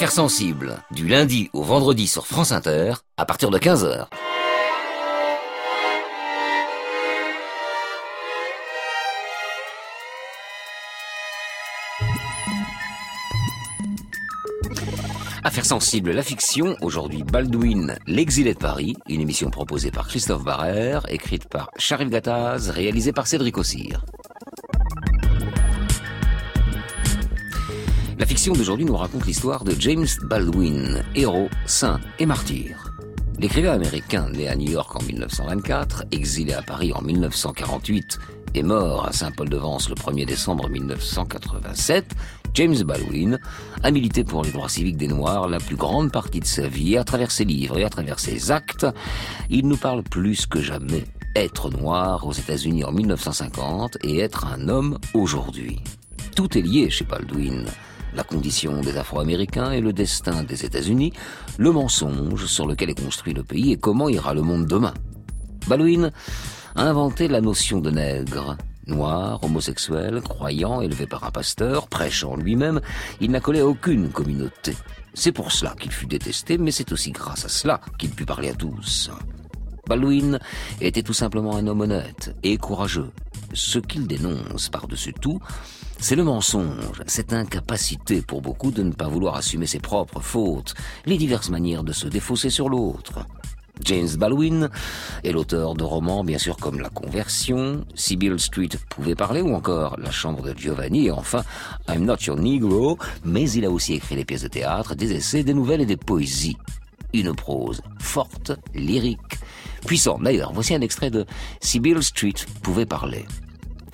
Affaires sensibles, du lundi au vendredi sur France Inter, à partir de 15h. Affaires sensibles, la fiction, aujourd'hui Baldwin, l'exilé de Paris, une émission proposée par Christophe Barrère, écrite par Charif Gattaz, réalisée par Cédric Ossir. La fiction d'aujourd'hui nous raconte l'histoire de James Baldwin, héros, saint et martyr. L'écrivain américain né à New York en 1924, exilé à Paris en 1948 et mort à Saint-Paul-de-Vence le 1er décembre 1987, James Baldwin a milité pour les droits civiques des Noirs la plus grande partie de sa vie, à travers ses livres et à travers ses actes, il nous parle plus que jamais être noir aux États-Unis en 1950 et être un homme aujourd'hui. Tout est lié chez Baldwin. La condition des Afro-Américains et le destin des États-Unis, le mensonge sur lequel est construit le pays et comment ira le monde demain. Baldwin a inventé la notion de nègre, Noir, homosexuel, croyant, élevé par un pasteur, prêchant lui-même, il n'a collé à aucune communauté. C'est pour cela qu'il fut détesté, mais c'est aussi grâce à cela qu'il put parler à tous. Baldwin était tout simplement un homme honnête et courageux. Ce qu'il dénonce par-dessus tout, c'est le mensonge, cette incapacité pour beaucoup de ne pas vouloir assumer ses propres fautes, les diverses manières de se défausser sur l'autre. James Baldwin est l'auteur de romans bien sûr comme La Conversion, Sibyl Street pouvait parler ou encore La Chambre de Giovanni et enfin I'm Not Your Negro, mais il a aussi écrit des pièces de théâtre, des essais, des nouvelles et des poésies. Une prose forte, lyrique, puissante. D'ailleurs, voici un extrait de Sibyl Street pouvait parler.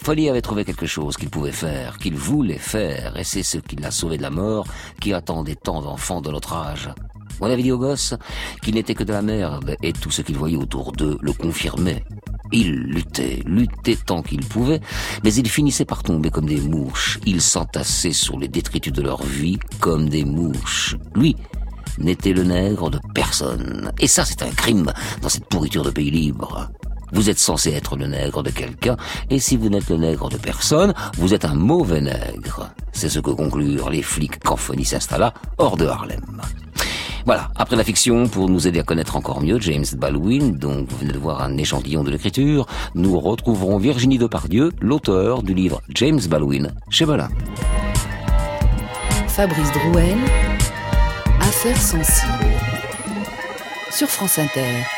Folly avait trouvé quelque chose qu'il pouvait faire, qu'il voulait faire, et c'est ce qui l'a sauvé de la mort, qui attendait tant d'enfants de notre âge. On avait dit aux gosses qu'il n'était que de la merde, et tout ce qu'il voyait autour d'eux le confirmait. Il luttait, luttait tant qu'il pouvait, mais il finissait par tomber comme des mouches. Il s'entassait sur les détritus de leur vie comme des mouches. Lui n'était le nègre de personne. Et ça, c'est un crime dans cette pourriture de pays libre. Vous êtes censé être le nègre de quelqu'un, et si vous n'êtes le nègre de personne, vous êtes un mauvais nègre. C'est ce que conclurent les flics quand Fonny s'installa hors de Harlem. Voilà, après la fiction, pour nous aider à connaître encore mieux James Baldwin, donc vous venez de voir un échantillon de l'écriture, nous retrouverons Virginie Depardieu, l'auteur du livre James Baldwin chez Belin. Fabrice Drouel, Affaires sensibles, sur France Inter.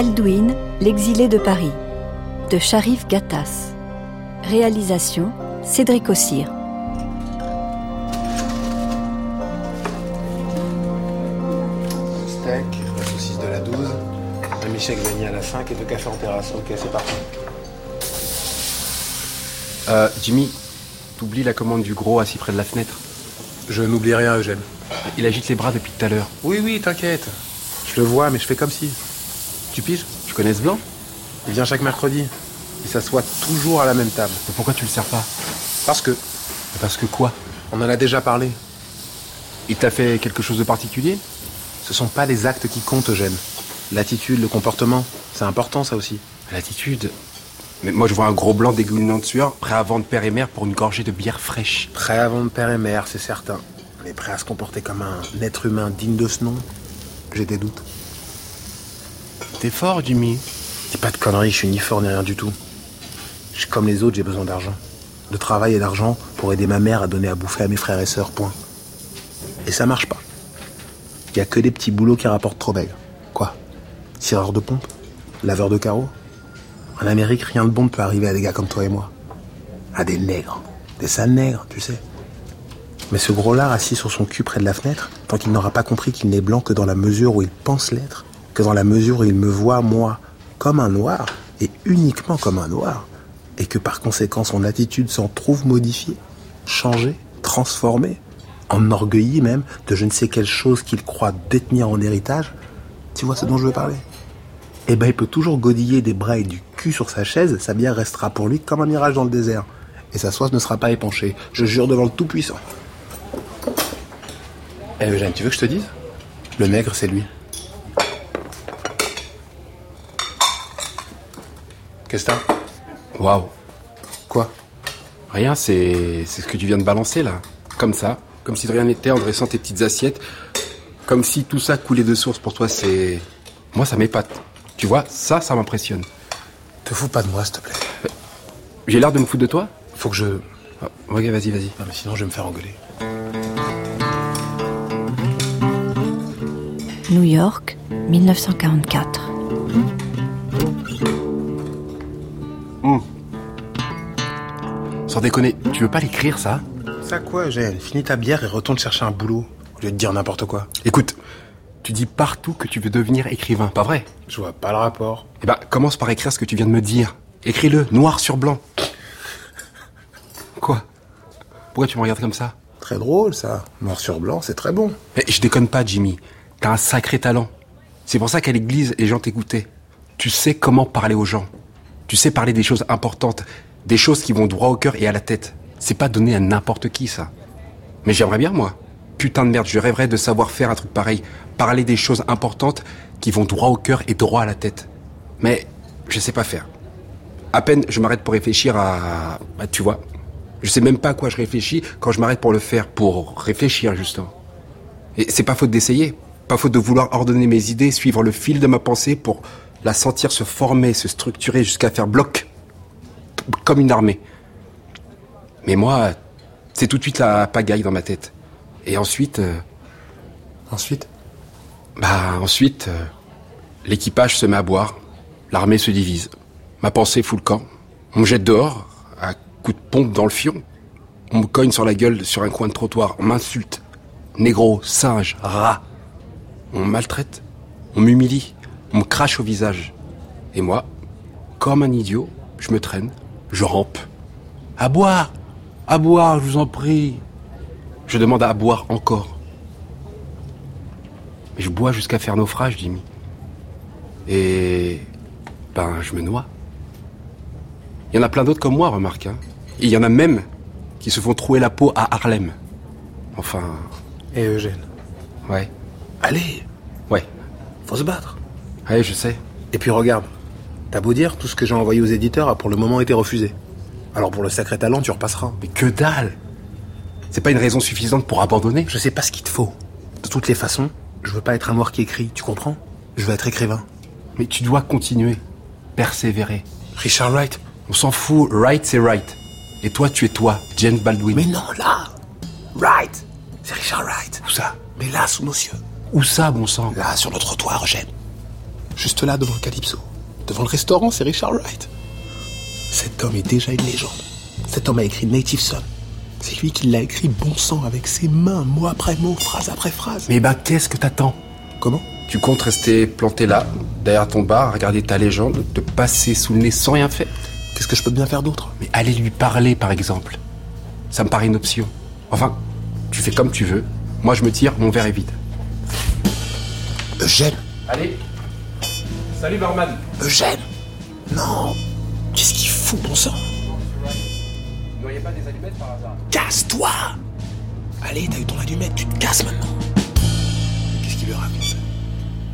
Baldwin, l'exilé de Paris, de Sharif Gattas. Réalisation Cédric Ossir. Steak, la saucisse de la 12, un Michel vanille à la 5 et deux cafés en terrasse. Ok, c'est parti. Euh, Jimmy, t'oublies la commande du gros assis près de la fenêtre Je n'oublie rien, Eugène. Il agite les bras depuis tout à l'heure. Oui, oui, t'inquiète. Je le vois, mais je fais comme si. Tu piges? Tu connais ce blanc? Il vient chaque mercredi. Il s'assoit toujours à la même table. Mais pourquoi tu le sers pas? Parce que. Parce que quoi? On en a déjà parlé. Il t'a fait quelque chose de particulier? Ce sont pas les actes qui comptent, Eugène. L'attitude, le comportement, c'est important ça aussi. L'attitude? Mais moi je vois un gros blanc dégoulinant de sueur, prêt à vendre père et mère pour une gorgée de bière fraîche. Prêt à vendre père et mère, c'est certain. Mais prêt à se comporter comme un être humain digne de ce nom, j'ai des doutes. T'es fort, Jimmy. Dis pas de conneries, je suis ni fort ni rien du tout. Je comme les autres, j'ai besoin d'argent. De travail et d'argent pour aider ma mère à donner à bouffer à mes frères et sœurs, point. Et ça marche pas. Y a que des petits boulots qui rapportent trop maigre. Quoi? Tireur de pompe? Laveur de carreaux? En Amérique, rien de bon ne peut arriver à des gars comme toi et moi. À des nègres. Des sales nègres, tu sais. Mais ce gros-là, assis sur son cul près de la fenêtre, tant qu'il n'aura pas compris qu'il n'est blanc que dans la mesure où il pense l'être, que dans la mesure où il me voit, moi, comme un noir, et uniquement comme un noir, et que par conséquent son attitude s'en trouve modifiée, changée, transformée, enorgueillie même de je ne sais quelle chose qu'il croit détenir en héritage, tu vois ce dont je veux parler? Eh ben, il peut toujours godiller des bras et du cul sur sa chaise, sa bière restera pour lui comme un mirage dans le désert. Et sa soif ne sera pas épanchée. Je jure devant le Tout-Puissant. Eh Eugène, tu veux que je te dise? Le nègre, c'est lui. Qu'est-ce que t'as Waouh. Quoi Rien, c'est c'est ce que tu viens de balancer là. Comme ça. Comme si de rien n'était en dressant tes petites assiettes. Comme si tout ça coulait de source pour toi, c'est. Moi, ça m'épate. Tu vois, ça, ça m'impressionne. Te fous pas de moi, s'il te plaît. J'ai l'air de me foutre de toi Faut que je... Non, Ah, Ok, vas-y, vas-y. mais sinon je vais me faire engueuler. New York, 1944. Sans déconner, tu veux pas l'écrire ça? Ça quoi, Eugène Finis ta bière et retourne chercher un boulot. Au lieu de dire n'importe quoi. Écoute, tu dis partout que tu veux devenir écrivain, pas vrai? Je vois pas le rapport. Eh ben, commence par écrire ce que tu viens de me dire. Écris-le, noir sur blanc. Quoi? Pourquoi tu me regardes comme ça? Très drôle, ça. Noir sur blanc, c'est très bon. Eh, Je déconne pas, Jimmy. T'as un sacré talent. C'est pour ça qu'à l'église, les gens t'écoutaient. Tu sais comment parler aux gens. Tu sais parler des choses importantes, des choses qui vont droit au cœur et à la tête. C'est pas donné à n'importe qui, ça. Mais j'aimerais bien, moi. Putain de merde, je rêverais de savoir faire un truc pareil. Parler des choses importantes qui vont droit au cœur et droit à la tête. Mais je sais pas faire. À peine je m'arrête pour réfléchir à... Bah, tu vois. Je sais même pas à quoi je réfléchis quand je m'arrête pour le faire, pour réfléchir, justement. Et c'est pas faute d'essayer. Pas faute de vouloir ordonner mes idées, suivre le fil de ma pensée pour la sentir se former, se structurer jusqu'à faire bloc. Comme une armée. Mais moi, c'est tout de suite la pagaille dans ma tête. Et ensuite, euh, Ensuite bah ensuite, euh, l'équipage se met à boire, l'armée se divise. Ma pensée fout le camp. On me jette dehors, à coups de pompe dans le fion. On me cogne sur la gueule sur un coin de trottoir, on m'insulte. Négro, singe, rat. On me maltraite, on m'humilie, on me crache au visage. Et moi, comme un idiot, je me traîne, je rampe. À boire À boire, je vous en prie Je demande à boire encore. Mais je bois jusqu'à faire naufrage, Jimmy. Et... Ben, je me noie. Il y en a plein d'autres comme moi, remarque. Hein. Et il y en a même qui se font trouer la peau à Harlem. Enfin, Et Eugène ouais. Allez, Ouais. faut se battre. Ouais, je sais. Et puis regarde, t'as beau dire, tout ce que j'ai envoyé aux éditeurs a pour le moment été refusé. Alors pour le sacré talent, tu repasseras. Mais que dalle C'est pas une raison suffisante pour abandonner? Je sais pas ce qu'il te faut. De toutes les façons, je veux pas être un noir qui écrit, tu comprends? Je veux être écrivain. Mais tu dois continuer. Persévérer. Richard Wright On s'en fout, right c'est right. Et toi, tu es toi, James Baldwin. Mais non, là Wright C'est Richard Wright. où ça? Mais là, sous nos cieux. Où ça, bon sang? Là, sur le trottoir, Eugène. Juste là, devant le Calypso. Devant le restaurant, c'est Richard Wright. Cet homme est déjà une légende. Cet homme a écrit Native Son. C'est lui qui l'a écrit bon sang avec ses mains, mot après mot, phrase après phrase. Mais ben, qu'est-ce que t'attends? Comment? Tu comptes rester planté là, derrière ton bar, à regarder ta légende, te passer sous le nez sans rien faire? Qu'est-ce que je peux bien faire d'autre? Mais aller lui parler, par exemple. Ça me paraît une option. Enfin, tu fais comme tu veux. Moi, je me tire, mon verre est vide. Eugène Allez. Salut, barman. Eugène Non Qu'est-ce qu'il fout, bon sang Vous n'auriez pas des allumettes par hasard? Casse-toi Allez, t'as eu ton allumette, tu te casses maintenant. Qu'est-ce qu'il lui raconte?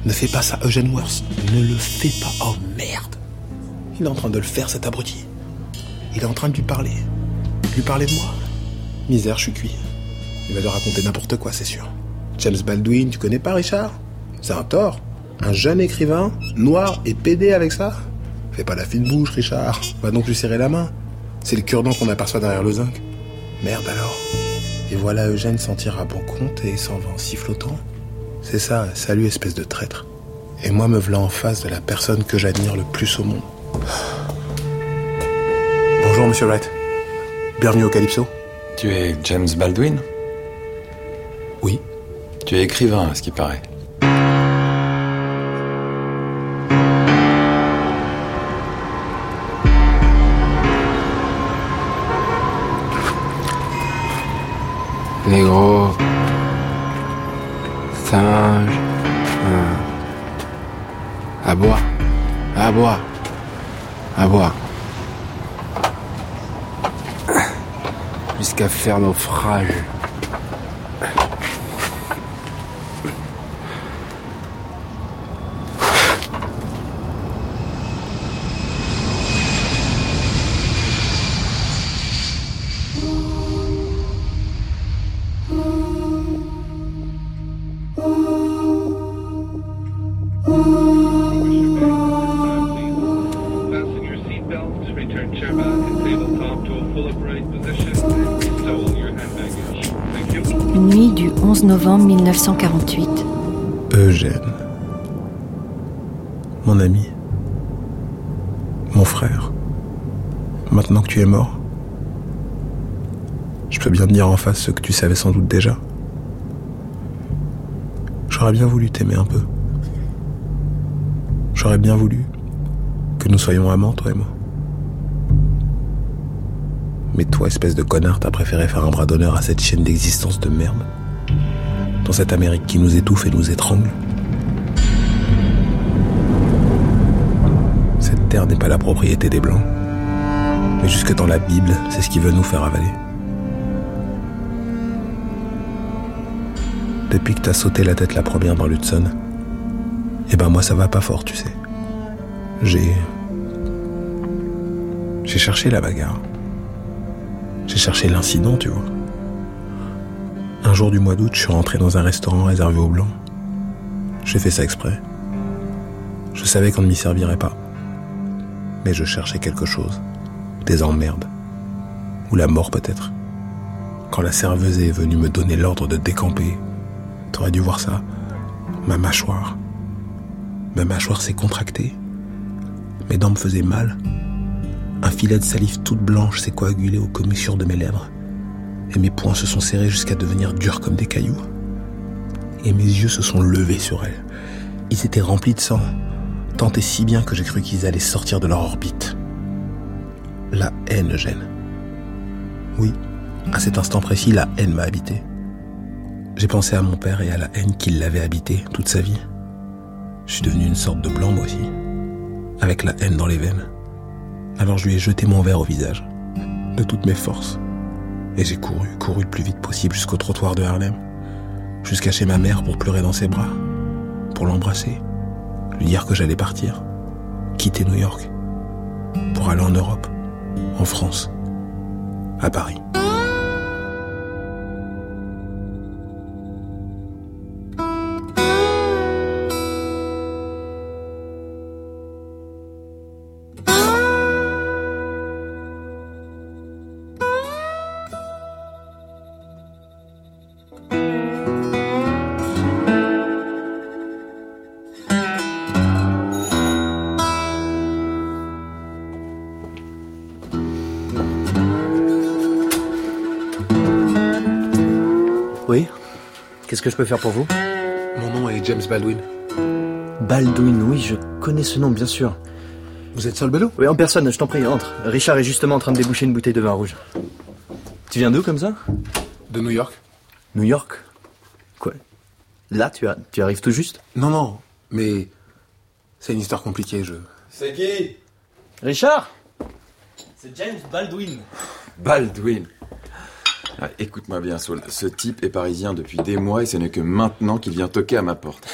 Ne fais pas ça, Eugène Worth. Ne le fais pas. Oh merde Il est en train de le faire, cet abruti. Il est en train de lui parler. Lui parler de moi. Misère, je suis cuit. Il va lui raconter n'importe quoi, c'est sûr. James Baldwin, tu connais pas Richard? C'est un tort. Un jeune écrivain, noir et pédé avec ça? Fais pas la fine bouche, Richard. Va donc lui serrer la main. C'est le cure-dent qu'on aperçoit derrière le zinc. Merde alors. Et voilà Eugène s'en tire à bon compte et s'en va en sifflotant. C'est ça, salut espèce de traître. Et moi me voilà en face de la personne que j'admire le plus au monde. Bonjour Monsieur Wright. Bienvenue au Calypso. Tu es James Baldwin? Oui. Tu es écrivain, à ce qui paraît. Négro. Singe. un- À boire. À. À. Jusqu'à faire naufrage. Novembre 1948. Eugène. Mon ami. Mon frère. Maintenant que tu es mort, je peux bien te dire en face ce que tu savais sans doute déjà. J'aurais bien voulu t'aimer un peu. J'aurais bien voulu que nous soyons amants, toi et moi. Mais toi, espèce de connard, t'as préféré faire un bras d'honneur à cette chaîne d'existence de merde dans cette Amérique qui nous étouffe et nous étrangle. Cette terre n'est pas la propriété des Blancs. Mais jusque dans la Bible, c'est ce qu'ils veulent nous faire avaler. Depuis que t'as sauté la tête la première dans l'Hudson, eh ben moi ça va pas fort, tu sais. J'ai... J'ai cherché la bagarre. J'ai cherché l'incident, tu vois. Un jour du mois d'août, je suis rentré dans un restaurant réservé aux Blancs. J'ai fait ça exprès. Je savais qu'on ne m'y servirait pas. Mais je cherchais quelque chose. Des emmerdes. Ou la mort peut-être. Quand la serveuse est venue me donner l'ordre de décamper, t'aurais dû voir ça. Ma mâchoire. Ma mâchoire s'est contractée. Mes dents me faisaient mal. Un filet de salive toute blanche s'est coagulé aux commissures de mes lèvres et mes poings se sont serrés jusqu'à devenir durs comme des cailloux. Et mes yeux se sont levés sur elle. Ils étaient remplis de sang, tant et si bien que j'ai cru qu'ils allaient sortir de leur orbite. La haine gêne. Oui, à cet instant précis, la haine m'a habité. J'ai pensé à mon père et à la haine qui l'avait habité toute sa vie. Je suis devenu une sorte de blanc moi aussi, avec la haine dans les veines. Alors je lui ai jeté mon verre au visage, de toutes mes forces. Et j'ai couru, couru le plus vite possible jusqu'au trottoir de Harlem, jusqu'à chez ma mère pour pleurer dans ses bras, pour l'embrasser, lui dire que j'allais partir, quitter New York, pour aller en Europe, en France, à Paris. Que je peux faire pour vous Mon nom est James Baldwin. Baldwin, oui, je connais ce nom, bien sûr. Vous êtes seul bello Oui, en personne, je t'en prie, entre. Richard est justement en train de déboucher une bouteille de vin rouge. Tu viens d'où comme ça De New York New York Quoi Là, tu, as, tu arrives tout juste Non, non, mais c'est une histoire compliquée, je... C'est qui Richard C'est James Baldwin. Baldwin. Ah, Écoute-moi bien, Saul. Ce type est parisien depuis des mois et ce n'est que maintenant qu'il vient toquer à ma porte.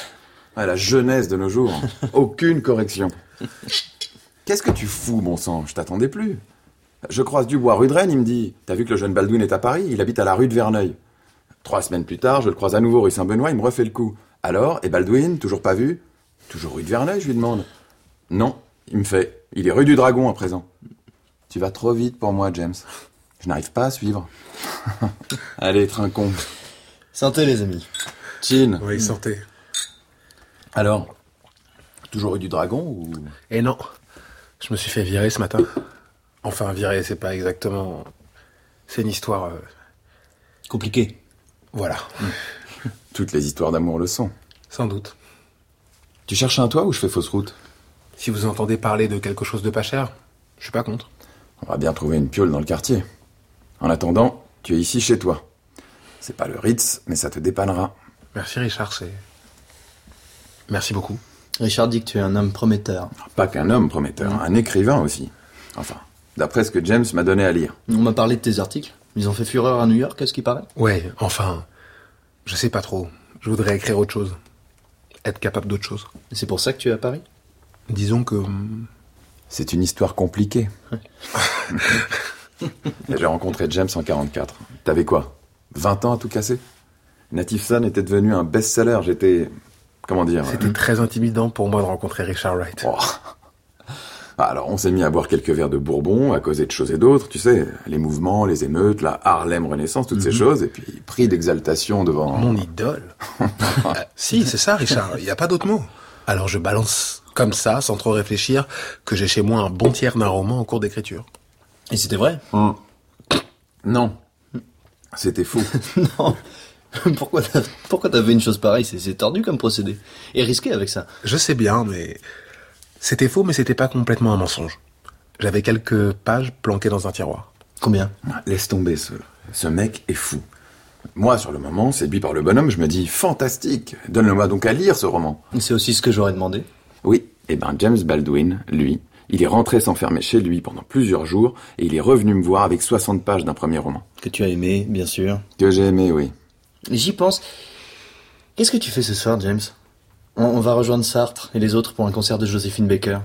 Ah, la jeunesse de nos jours. Aucune correction. Qu'est-ce que tu fous, bon sang? Je t'attendais plus. Je croise Dubois rue de Rennes, il me dit T'as vu que le jeune Baldwin est à Paris? Il habite à la rue de Verneuil. Trois semaines plus tard, je le croise à nouveau rue Saint-Benoît, il me refait le coup. Alors, et Baldwin, toujours pas vu? Toujours rue de Verneuil, je lui demande. Non, il me fait Il est rue du Dragon à présent. Tu vas trop vite pour moi, James. Je n'arrive pas à suivre. Allez, trinquons. Santé, les amis. Chin. Oui, sortez. Alors, toujours rue du Dragon ou... Et non, je me suis fait virer ce matin. Enfin, virer, c'est pas exactement... C'est une histoire... euh, Compliqué. Voilà, Toutes les histoires d'amour le sont. sans doute. Tu cherches un toit ou je fais fausse route? Si vous entendez parler de quelque chose de pas cher, je suis pas contre. On va bien trouver une piole dans le quartier. En attendant, tu es ici chez toi. C'est pas le Ritz, mais ça te dépannera. Merci Richard, c'est... Merci beaucoup. Richard dit que tu es un homme prometteur. Pas qu'un homme prometteur, un écrivain aussi. Enfin, d'après ce que James m'a donné à lire. On m'a parlé de tes articles. Ils ont fait fureur à New York, à ce qui paraît? Ouais, enfin, je sais pas trop. Je voudrais écrire autre chose. Être capable d'autre chose. Et c'est pour ça que tu es à Paris? Disons que... hum, C'est une histoire compliquée. J'ai rencontré James en 44. T'avais quoi? 20 ans à tout casser? Native Son était devenu un best-seller. J'étais... Comment dire? C'était très intimidant pour moi de rencontrer Richard Wright. Oh. Ah, Alors, on s'est mis à boire quelques verres de bourbon, à causer de choses et d'autres, tu sais, les mouvements, les émeutes, la Harlem Renaissance, toutes ces choses, et puis pris d'exaltation devant... Mon idole. Euh, si, c'est ça, Richard. Il n'y a pas d'autre mot. Alors je balance comme ça, sans trop réfléchir, que j'ai chez moi un bon tiers d'un roman en cours d'écriture. Et c'était vrai Hum. Non. C'était faux. Non. pourquoi t'as, pourquoi t'as fait une chose pareille? C'est, c'est tordu comme procédé. Et risqué avec ça. Je sais bien, mais c'était faux, mais c'était pas complètement un mensonge. J'avais quelques pages planquées dans un tiroir. Combien? Laisse tomber, ce, ce mec est fou. Moi, sur le moment, séduit par le bonhomme, je me dis, fantastique, donne-le-moi donc à lire ce roman. C'est aussi ce que j'aurais demandé. Oui, et ben James Baldwin, lui, il est rentré s'enfermer chez lui pendant plusieurs jours, et il est revenu me voir avec 60 pages d'un premier roman. Que tu as aimé, bien sûr. Que j'ai aimé, oui. J'y pense. Qu'est-ce que tu fais ce soir, James? On, on va rejoindre Sartre et les autres pour un concert de Joséphine Baker.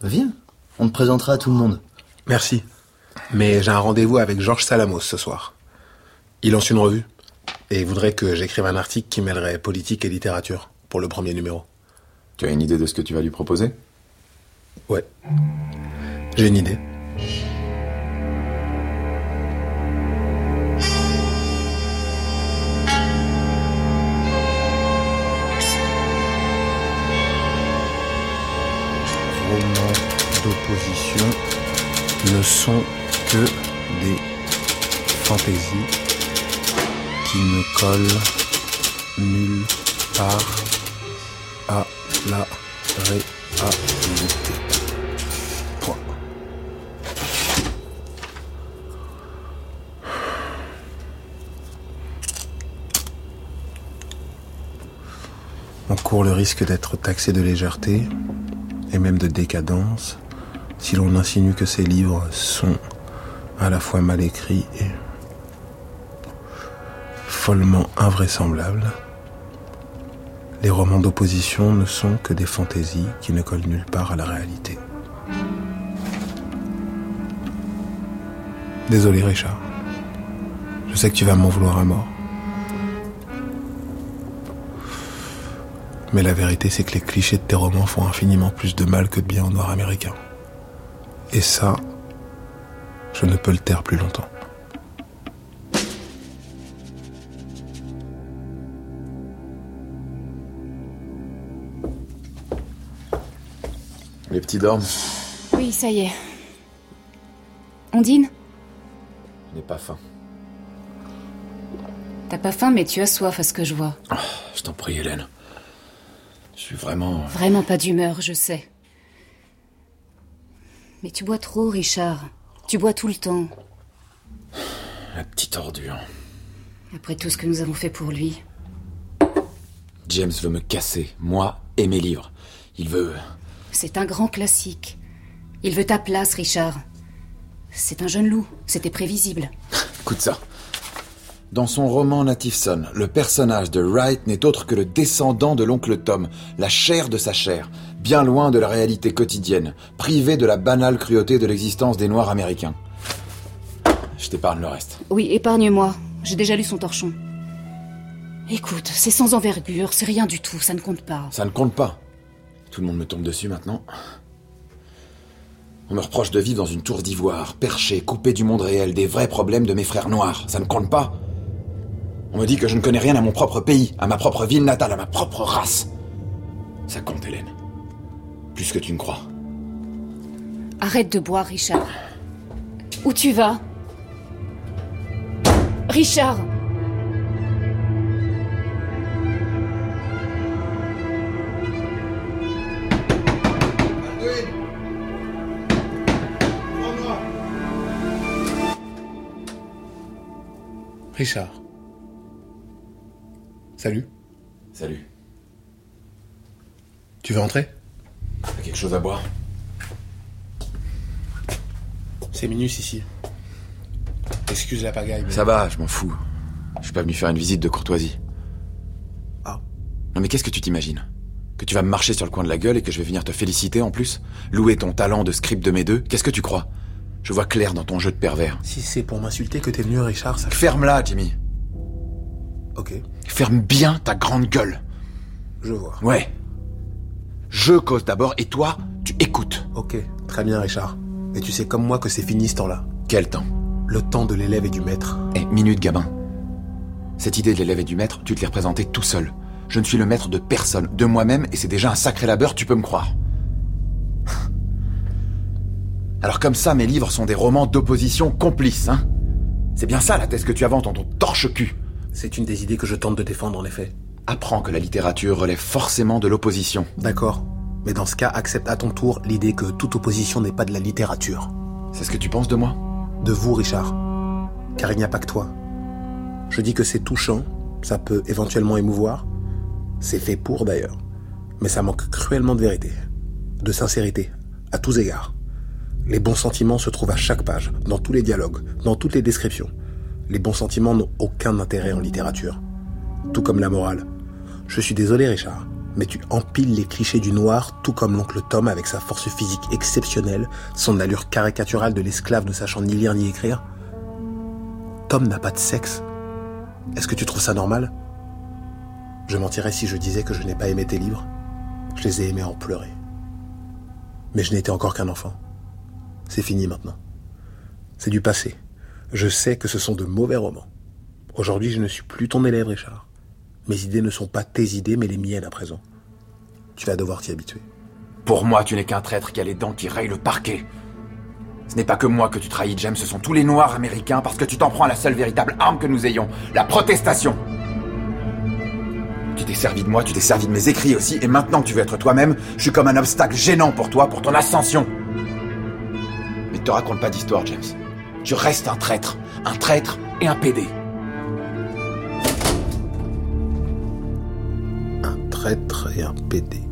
Bah, Viens, on te présentera à tout le monde. Merci. Mais j'ai un rendez-vous avec Georges Salamos ce soir. Il lance une revue et voudrait que j'écrive un article qui mêlerait politique et littérature pour le premier numéro. Tu as une idée de ce que tu vas lui proposer? Ouais. J'ai une idée. D'opposition ne sont que des fantaisies qui ne collent nulle part à la réalité. Court le risque d'être taxé de légèreté et même de décadence si l'on insinue que ces livres sont à la fois mal écrits et follement invraisemblables. Les romans d'opposition ne sont que des fantaisies qui ne collent nulle part à la réalité. Désolé Richard. Je sais que tu vas m'en vouloir à mort. Mais la vérité, c'est que les clichés de tes romans font infiniment plus de mal que de bien au noir américain. Et ça, je ne peux le taire plus longtemps. Les petits dorment Oui, ça y est. On dîne Je n'ai pas faim. T'as pas faim, mais tu as soif à ce que je vois. Je t'en prie, Hélène. Je suis vraiment... Vraiment pas d'humeur, je sais. Mais tu bois trop, Richard. Tu bois tout le temps. La petite ordure. Après tout ce que nous avons fait pour lui. James veut me casser, moi et mes livres. Il veut... C'est un grand classique. Il veut ta place, Richard. C'est un jeune loup. C'était prévisible. Écoute ça. Dans son roman Native Son, le personnage de Wright n'est autre que le descendant de l'oncle Tom, la chair de sa chair, bien loin de la réalité quotidienne, privé de la banale cruauté de l'existence des Noirs américains. Je t'épargne le reste. Oui, épargne-moi. J'ai déjà lu son torchon. Écoute, c'est sans envergure, c'est rien du tout, ça ne compte pas. Ça ne compte pas. Tout le monde me tombe dessus maintenant. On me reproche de vivre dans une tour d'ivoire, perché, coupé du monde réel, des vrais problèmes de mes frères noirs. Ça ne compte pas. On me dit que je ne connais rien à mon propre pays, à ma propre ville natale, à ma propre race. Ça compte, Hélène. Plus que tu ne crois. Arrête de boire, Richard. Où tu vas? Richard Richard. Salut. Salut. Tu veux entrer T'as quelque chose à boire? C'est Minus ici. Excuse la pagaille, mais... Ça va, je m'en fous. Je suis pas venu faire une visite de courtoisie. Ah. Non mais qu'est-ce que tu t'imagines? Que tu vas me marcher sur le coin de la gueule et que je vais venir te féliciter en plus? Louer ton talent de script de mes deux? Qu'est-ce que tu crois? Je vois clair dans ton jeu de pervers. Si c'est pour m'insulter que t'es venu, Richard, ça... Ferme-la, Jimmy. Ok, Ferme bien ta grande gueule. je vois. Ouais. Je cause d'abord et toi, tu écoutes. Ok, très bien, Richard. Et tu sais comme moi que c'est fini ce temps-là. Quel temps? Le temps de l'élève et du maître. Eh, minute, gamin. Cette idée de l'élève et du maître, tu te l'es représentée tout seul. Je ne suis le maître de personne, de moi-même, et c'est déjà un sacré labeur, tu peux me croire. Alors comme ça, mes livres sont des romans d'opposition complices, hein C'est bien ça la thèse que tu inventes dans ton torche-cul. C'est une des idées que je tente de défendre, en effet. Apprends que la littérature relève forcément de l'opposition. D'accord. Mais dans ce cas, accepte à ton tour l'idée que toute opposition n'est pas de la littérature. C'est ce que tu penses de moi? De vous, Richard. Car il n'y a pas que toi. Je dis que c'est touchant, ça peut éventuellement émouvoir. C'est fait pour d'ailleurs. Mais ça manque cruellement de vérité. De sincérité, à tous égards. Les bons sentiments se trouvent à chaque page, dans tous les dialogues, dans toutes les descriptions. Les bons sentiments n'ont aucun intérêt en littérature. Tout comme la morale. Je suis désolé, Richard, mais tu empiles les clichés du noir, tout comme l'oncle Tom avec sa force physique exceptionnelle, son allure caricaturale de l'esclave ne sachant ni lire ni écrire. Tom n'a pas de sexe. Est-ce que tu trouves ça normal? Je mentirais si je disais que je n'ai pas aimé tes livres. Je les ai aimés en pleurer. Mais je n'étais encore qu'un enfant. C'est fini maintenant. C'est du passé. Je sais que ce sont de mauvais romans. Aujourd'hui, je ne suis plus ton élève, Richard. Mes idées ne sont pas tes idées, mais les miennes à présent. Tu vas devoir t'y habituer. Pour moi, tu n'es qu'un traître qui a les dents qui rayent le parquet. Ce n'est pas que moi que tu trahis, James, ce sont tous les Noirs américains parce que tu t'en prends à la seule véritable arme que nous ayons, la protestation. Tu t'es servi de moi, tu t'es servi de mes écrits aussi, et maintenant que tu veux être toi-même, je suis comme un obstacle gênant pour toi, pour ton ascension. Mais ne te raconte pas d'histoire, James. Tu restes un traître, un traître et un pédé. Un traître et un pédé.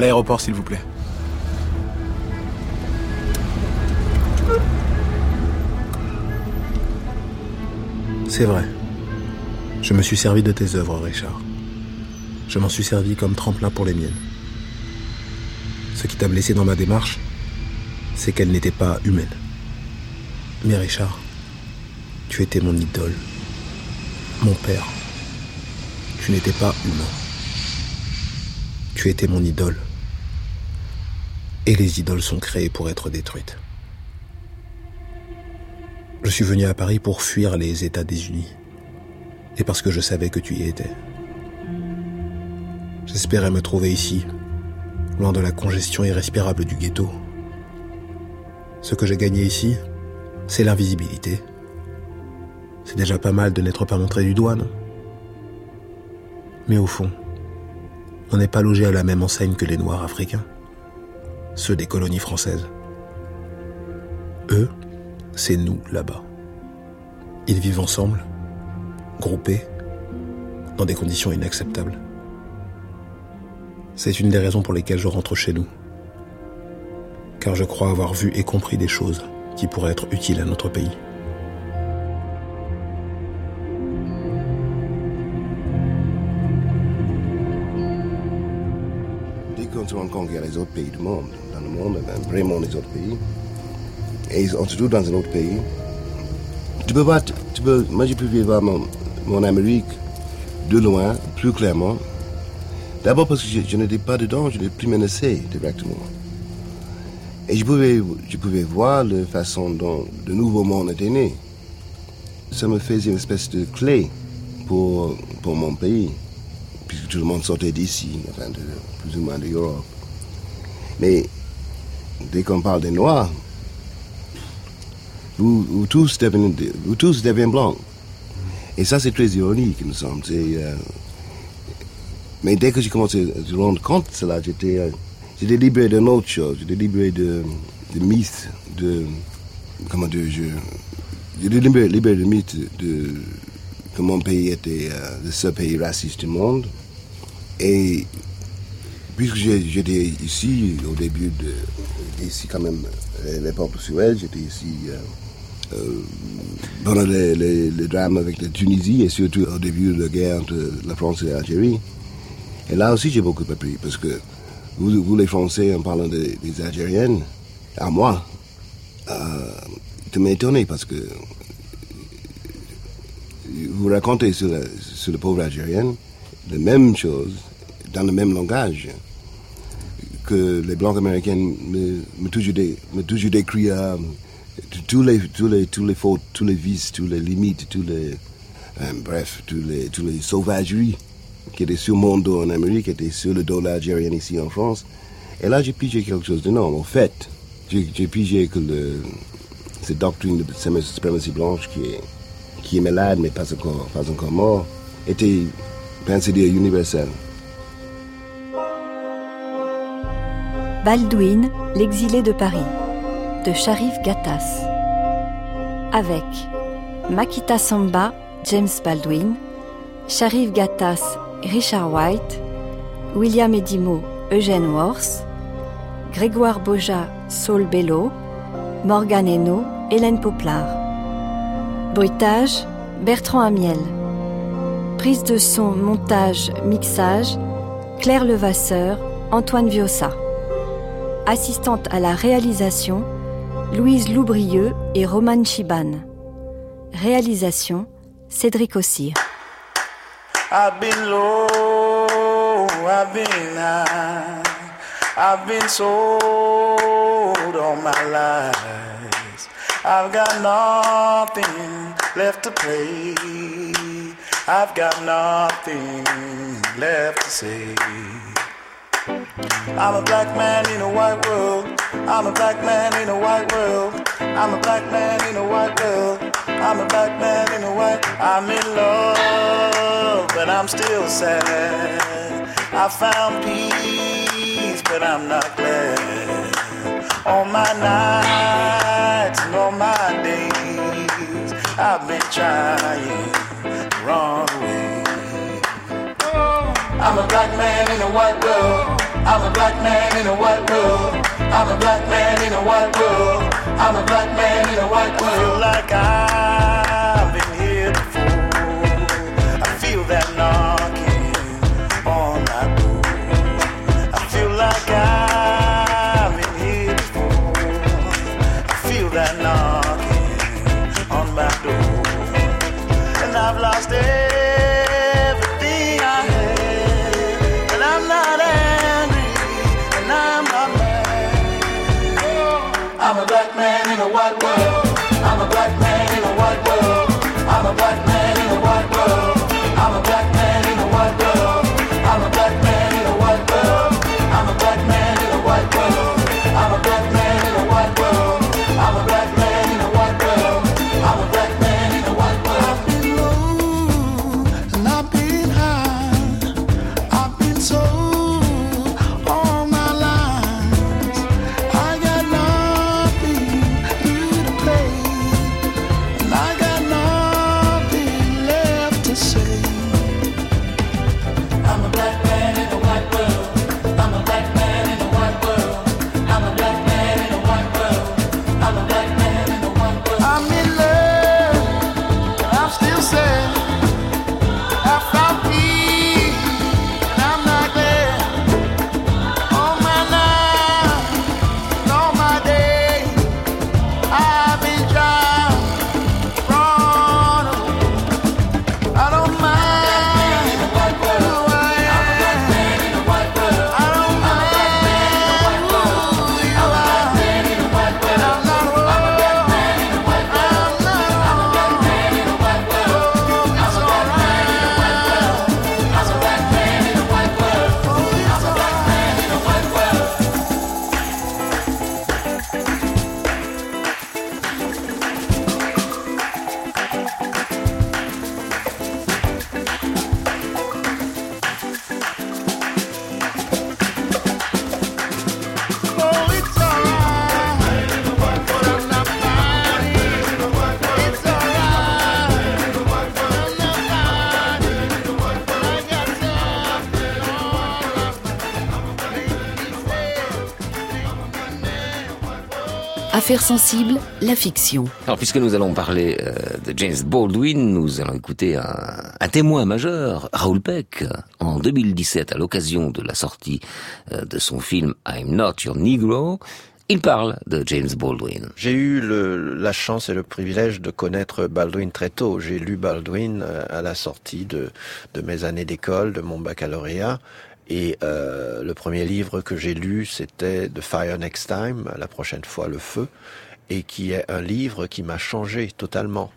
L'aéroport, s'il vous plaît. C'est vrai. Je me suis servi de tes œuvres, Richard. Je m'en suis servi comme tremplin pour les miennes. Ce qui t'a blessé dans ma démarche, c'est qu'elle n'était pas humaine. Mais Richard, tu étais mon idole, mon père. Tu n'étais pas humain. Tu étais mon idole. Et les idoles sont créées pour être détruites. Je suis venu à Paris pour fuir les États désunis. Et parce que je savais que tu y étais. J'espérais me trouver ici, loin de la congestion irrespirable du ghetto. Ce que j'ai gagné ici, c'est l'invisibilité. C'est déjà pas mal de n'être pas montré du doigt, non? Mais au fond, on n'est pas logé à la même enseigne que les Noirs africains, ceux des colonies françaises. Eux, c'est nous là-bas. Ils vivent ensemble, groupés, dans des conditions inacceptables. C'est une des raisons pour lesquelles je rentre chez nous. Car je crois avoir vu et compris des choses qui pourraient être utiles à notre pays. Rend compte qu'il y a les autres pays du monde, dans le monde, vraiment les autres pays, et on se trouve dans un autre pays, tu peux pas, tu peux, moi je peux vivre mon, Amérique de loin, plus clairement. D'abord parce que je, n'étais pas dedans, je n'étais plus menacé directement. Et je pouvais, je pouvais voir la façon dont le nouveau monde était né. Ça me faisait une espèce de clé pour, pour mon pays, puisque tout le monde sortait d'ici, enfin de, plus ou moins de. Mais dès qu'on parle des Noirs, vous, vous tous devenez, vous tous devenez blancs. Et ça, c'est très ironique, il me semble. Euh, Mais dès que j'ai commencé à me rendre compte de cela, j'étais, euh, libéré d'une autre chose. J'étais libéré de, de mythes, de. Comment dire, je. J'étais libéré, libéré de mythes de. que mon pays était euh, le seul pays raciste du monde. Et puisque j'étais ici au début de. ici quand même à l'époque de Suède, j'étais ici. euh, euh, pendant les, les- les drames avec la Tunisie et surtout au début de la guerre entre la France et l'Algérie. Et là aussi, j'ai beaucoup appris parce que vous, les Français, en parlant des, Algériennes, à moi, euh, tu étonné parce que vous racontez sur, la, sur le pauvre Algérienne la même chose dans le même langage que les Blancs américains me, me toujours, dé- me toujours décrit euh, tous les, tous les, tous les fautes, tous les vices, tous les limites, tous les, euh, bref, tous les, tous les sauvageries qui étaient sur mon dos en Amérique, qui étaient sur le dos de l'Algérien ici en France. Et là, j'ai pigé quelque chose d'énorme. En fait, j'ai pigé que le, cette doctrine de suprématie blanche qui est, qui malade, mais pas encore, pas encore mort, était, ainsi dire, universelle. Baldwin, l'exilé de Paris, de Sharif Gattas. Avec Makita Samba, James Baldwin, Sharif Gattas, Richard White, William Edimo, Eugène Worth, Grégoire Boja, Saul Bello, Morgan Hainaut, Hélène Poplar. Bruitage, Bertrand Amiel. Prise de son, montage, mixage, Claire Levasseur, Antoine Viossa. Assistante à la réalisation, Louise Loubrieux et Romane Chiban. Réalisation, Cédric Ossir. I've been low, I've been high, I've been sold all my life. I've got nothing left to play. I've got nothing left to say. I'm a black man in a white world. I'm a black man in a white world. I'm a black man in a white world. I'm a black man in a white. I'm in love, but I'm still sad. I found peace, but I'm not glad. All my nights and all my days, I've been trying to run away. I'm a black man in a white world. I'm a black man in a white world. I'm a black man in a white world. I'm a black man in a white world. I like I've Affaires sensibles, la fiction. Alors, puisque nous allons parler euh, de James Baldwin, nous allons écouter un, un, témoin majeur, Raoul Peck, en 2017, à l'occasion de la sortie euh, de son film I'm Not Your Negro. Il parle de James Baldwin. J'ai eu le, la chance et le privilège de connaître Baldwin très tôt. J'ai lu Baldwin euh, à la sortie de, de mes années d'école, de mon baccalauréat. Et euh, le premier livre que j'ai lu, c'était The Fire Next Time, la prochaine fois le feu, et qui est un livre qui m'a changé totalement.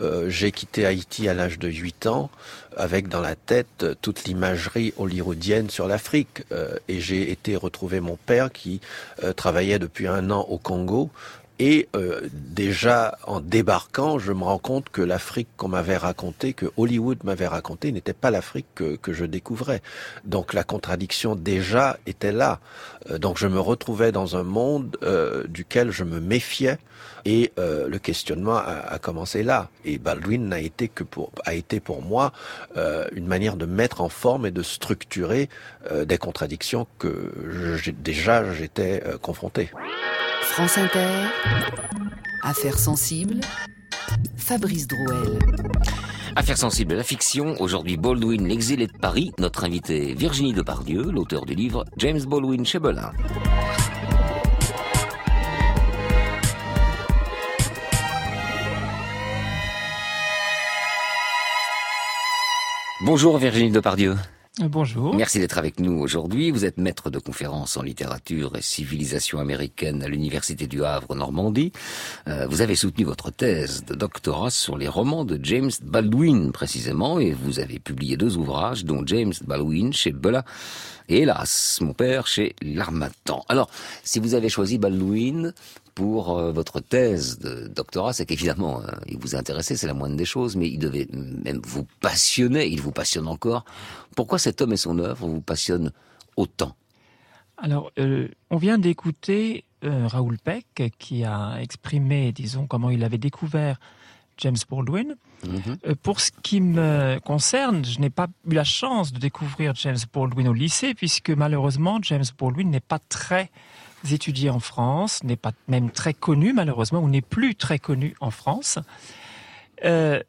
Euh, j'ai quitté Haïti à l'âge de 8 ans avec dans la tête toute l'imagerie hollywoodienne sur l'Afrique euh, et j'ai été retrouver mon père qui euh, travaillait depuis un an au Congo et euh, déjà en débarquant, je me rends compte que l'Afrique qu'on m'avait racontée, que Hollywood m'avait racontée, n'était pas l'Afrique que, que, je découvrais. Donc la contradiction déjà était là. Euh, donc je me retrouvais dans un monde euh, duquel je me méfiais et euh, le questionnement a, a, commencé là. Et Baldwin n'a été que pour a été pour moi euh, une manière de mettre en forme et de structurer euh, des contradictions que je, déjà j'étais confronté. France Inter, Affaires sensibles, Fabrice Drouel. Affaires sensibles, la fiction. Aujourd'hui, Baldwin, l'exilé de Paris. Notre invité, Virginie Depardieu, l'auteur du livre James Baldwin chez Belin. Bonjour Virginie Depardieu. Bonjour. Merci d'être avec nous aujourd'hui. Vous êtes maître de conférences en littérature et civilisation américaine à l'Université du Havre, Normandie. Euh, vous avez soutenu votre thèse de doctorat sur les romans de James Baldwin, précisément, et vous avez publié deux ouvrages, dont James Baldwin chez Bella et Hélas, mon père chez L'Armatan. Alors, si vous avez choisi Baldwin pour euh, votre thèse de doctorat, c'est qu'évidemment, euh, il vous intéressait, c'est la moindre des choses, mais il devait même vous passionner, il vous passionne encore. Pourquoi cet homme et son œuvre vous passionnent autant? Alors, euh, on vient d'écouter Raoul Peck qui a exprimé, disons, comment il avait découvert James Baldwin. Mm -hmm. pour ce qui me concerne, je n'ai pas eu la chance de découvrir James Baldwin au lycée, puisque malheureusement, James Baldwin n'est pas très étudié en France, n'est pas même très connu malheureusement, ou n'est plus très connu en France. Euh,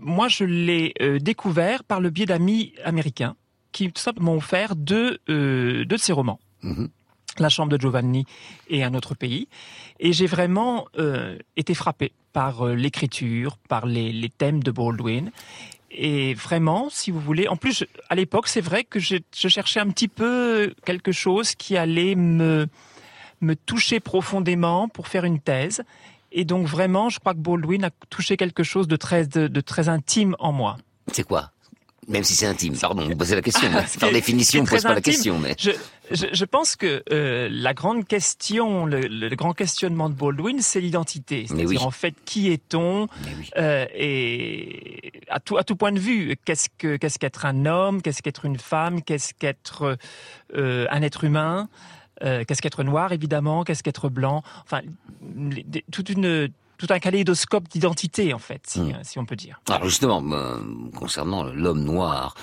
moi, je l'ai euh, découvert par le biais d'amis américains qui tout simplement m'ont offert deux, euh, deux de ses romans. -hmm. La Chambre de Giovanni et un autre pays. Et j'ai vraiment euh, été frappé par euh, l'écriture, par les, les, thèmes de Baldwin. Et vraiment, si vous voulez, en plus, à l'époque, c'est vrai que je, je, cherchais un petit peu quelque chose qui allait me, me toucher profondément pour faire une thèse. Et donc vraiment, je crois que Baldwin a touché quelque chose de très, de, de très intime en moi. C'est quoi? Même si c'est intime, pardon, vous posez la question. Par définition, on ne pose pas intime. la question. Mais... Je, je, je pense que euh, la grande question, le, le, grand questionnement de Baldwin, c'est l'identité. C'est-à-dire oui. en fait, qui est-on oui. euh, Et à tout, à tout point de vue, qu'est-ce que qu'est-ce qu'être un homme Qu'est-ce qu'être une femme Qu'est-ce qu'être euh, un être humain qu'est-ce qu'être noir évidemment, qu'est-ce qu'être blanc, enfin toute une tout un kaléidoscope d'identité en fait, si, mmh. si, on peut dire. Alors justement, euh, concernant l'homme noir,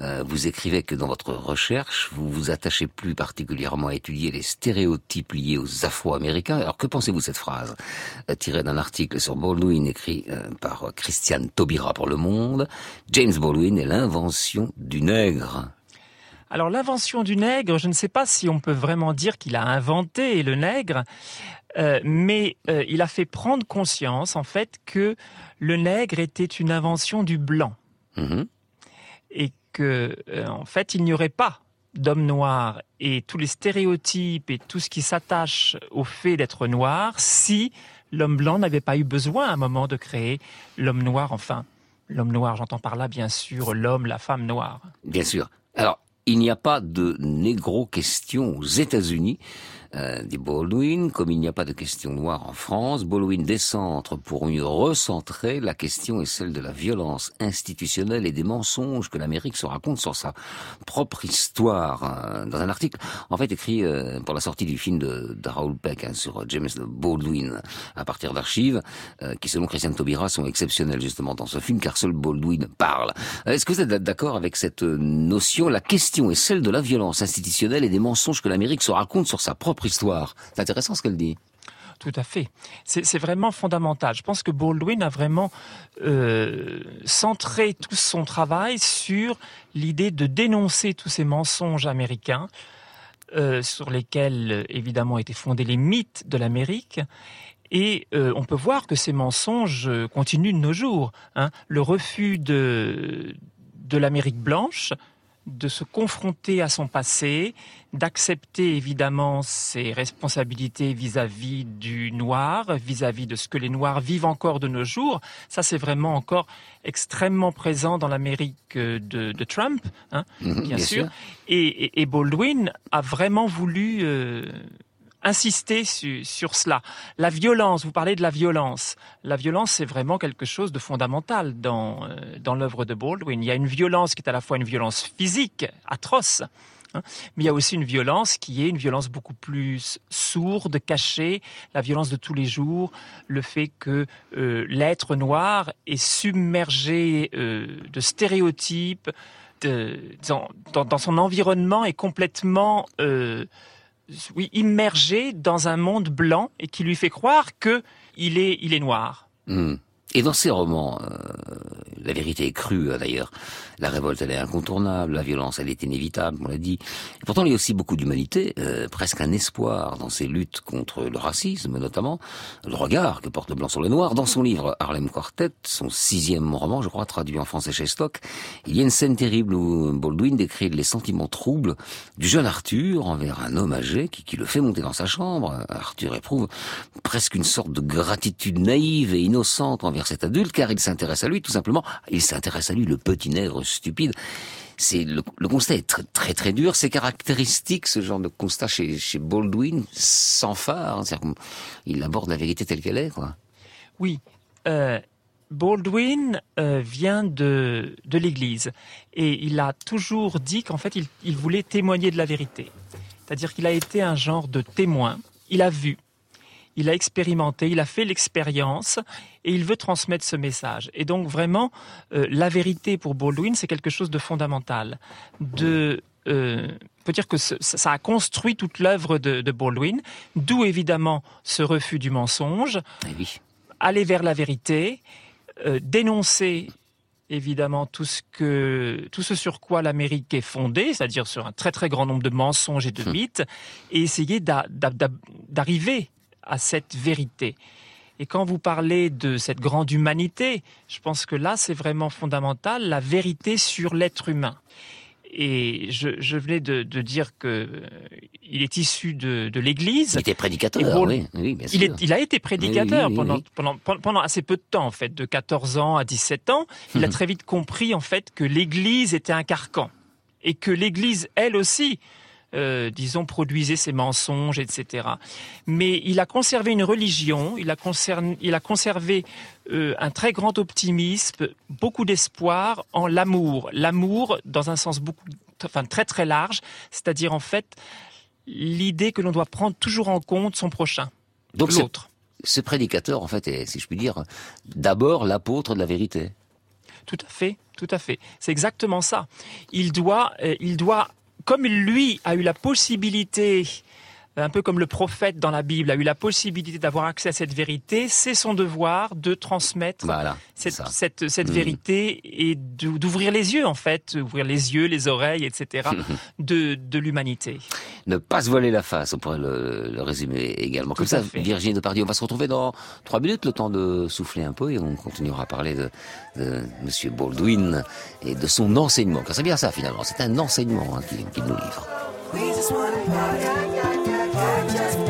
euh, vous écrivez que dans votre recherche, vous vous attachez plus particulièrement à étudier les stéréotypes liés aux Afro-Américains. Alors que pensez-vous de cette phrase euh, tirée d'un article sur Baldwin écrit euh, par Christiane Taubira pour Le Monde? James Baldwin est l'invention du nègre. Alors l'invention du nègre, je ne sais pas si on peut vraiment dire qu'il a inventé le nègre, euh, mais euh, il a fait prendre conscience en fait que le nègre était une invention du blanc. -hmm. et que euh, en fait il n'y aurait pas d'homme noir. Et tous les stéréotypes et tout ce qui s'attache au fait d'être noir si l'homme blanc n'avait pas eu besoin à un moment de créer l'homme noir enfin l'homme noir j'entends par là bien sûr l'homme la femme noire. Bien sûr. Alors il n'y a pas de négro question aux États-Unis euh, Baldwin, comme il n'y a pas de question noire en France, Baldwin décentre pour mieux recentrer. La question est celle de la violence institutionnelle et des mensonges que l'Amérique se raconte sur sa propre histoire. Euh, dans un article, en fait, écrit euh, pour la sortie du film de, de Raoul Peck hein, sur James Baldwin, à partir d'archives euh, qui, selon Christiane Taubira, sont exceptionnelles justement dans ce film, car seul Baldwin parle. Est-ce que vous êtes d'accord avec cette notion? La question est celle de la violence institutionnelle et des mensonges que l'Amérique se raconte sur sa propre histoire. C'est intéressant ce qu'elle dit. Tout à fait. C'est vraiment fondamental. Je pense que Baldwin a vraiment euh, centré tout son travail sur l'idée de dénoncer tous ces mensonges américains euh, sur lesquels, évidemment, étaient fondés les mythes de l'Amérique. Et euh, on peut voir que ces mensonges continuent de nos jours. hein. Le refus de l'Amérique blanche, de se confronter à son passé, d'accepter évidemment ses responsabilités vis-à-vis du noir, vis-à-vis de ce que les noirs vivent encore de nos jours. Ça, c'est vraiment encore extrêmement présent dans l'Amérique euh, de, de Trump, hein, Mhm, bien, bien sûr. et- et Baldwin a vraiment voulu euh, insister su- sur cela. La violence, vous parlez de la violence. La violence, c'est vraiment quelque chose de fondamental dans, euh, dans l'œuvre de Baldwin. Il y a une violence qui est à la fois une violence physique, atroce, hein, mais il y a aussi une violence qui est une violence beaucoup plus sourde, cachée, la violence de tous les jours, le fait que euh, l'être noir est submergé euh, de stéréotypes, dans, son environnement est complètement oui, immergé dans un monde blanc et qui lui fait croire que il est, il est noir. Hmm. Et dans ces romans, euh, la vérité est crue euh, d'ailleurs. La révolte, elle est incontournable, la violence, elle est inévitable, on l'a dit. Et pourtant, il y a aussi beaucoup d'humanité, euh, presque un espoir dans ces luttes contre le racisme, notamment le regard que porte le blanc sur le noir. Dans son livre Harlem Quartet, son sixième roman, je crois, traduit en français chez Stock, il y a une scène terrible où Baldwin décrit les sentiments troubles du jeune Arthur envers un homme âgé qui, qui le fait monter dans sa chambre. Arthur éprouve presque une sorte de gratitude naïve et innocente envers cet adulte, car il s'intéresse à lui, tout simplement. Il s'intéresse à lui, le petit nègre stupide. C'est le, constat est très très, dur. C'est caractéristique ce genre de constat chez, Baldwin, sans phare. C'est-à-dire qu'il aborde la vérité telle qu'elle est, quoi. Oui, euh, Baldwin euh, vient de, de l'Église et il a toujours dit qu'en fait il, il voulait témoigner de la vérité. C'est-à-dire qu'il a été un genre de témoin. Il a vu, il a expérimenté, il a fait l'expérience et il veut transmettre ce message. Et donc vraiment, euh, la vérité pour Baldwin, c'est quelque chose de fondamental. De, euh, on peut dire que ce- ça a construit toute l'œuvre de, de Baldwin, d'où évidemment ce refus du mensonge, aller vers la vérité, euh, dénoncer évidemment tout ce que tout ce sur quoi l'Amérique est fondée, c'est-à-dire sur un très très grand nombre de mensonges et de mythes, et essayer d'a- d'a- d'a- d'arriver à cette vérité. Et quand vous parlez de cette grande humanité, je pense que là c'est vraiment fondamental, la vérité sur l'être humain. Et je, je venais de, de dire que euh, il est issu de, de l'Église. Il était prédicateur, oui, oui, bien il, sûr. est- il a été prédicateur Oui, pendant, oui. pendant, pendant, pendant assez peu de temps, en fait, de 14 ans à 17 ans. Il a très vite compris, en fait, que l'Église était un carcan. Et que l'Église, elle aussi, euh, disons, produisait ses mensonges, etc. Mais il a conservé une religion, il a, il a conservé euh, un très grand optimisme, beaucoup d'espoir en l'amour. L'amour, dans un sens beaucoup, enfin, très très large, c'est-à-dire en fait l'idée que l'on doit prendre toujours en compte son prochain, l'autre. Ce prédicateur, en fait, est, si je puis dire, d'abord l'apôtre de la vérité. Tout à fait, tout à fait. C'est exactement ça. Il doit, euh, il doit, comme lui a eu la possibilité, un peu comme le prophète dans la Bible a eu la possibilité d'avoir accès à cette vérité, c'est son devoir de transmettre cette, ça. cette, cette Mhm. vérité et d'ouvrir les yeux, en fait, ouvrir les yeux, les oreilles, etc., de, de l'humanité. Ne pas se voiler la face, on pourrait le, le résumer également. Comme Tout à ça, fait. Virginie Depardieu, on va se retrouver dans trois minutes, le temps de souffler un peu, et on continuera à parler de, de Monsieur Baldwin et de son enseignement. Car c'est bien ça, finalement, c'est un enseignement hein, qu'il qu'il nous livre. just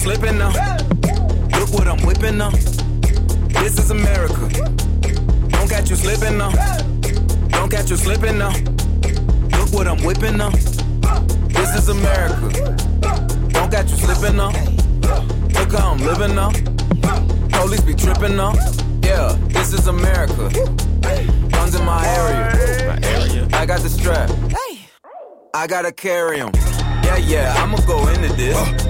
slipping now. Look what I'm whipping now. This is America. Don't catch you slipping now. Don't catch you slipping now. Look what I'm whipping now. This is America. Don't catch you slipping now. Look how I'm living now. Police be tripping now. Yeah, this is America. Guns in my area. My area. I got the strap. I gotta carry 'em. Yeah, yeah, I'ma go into this.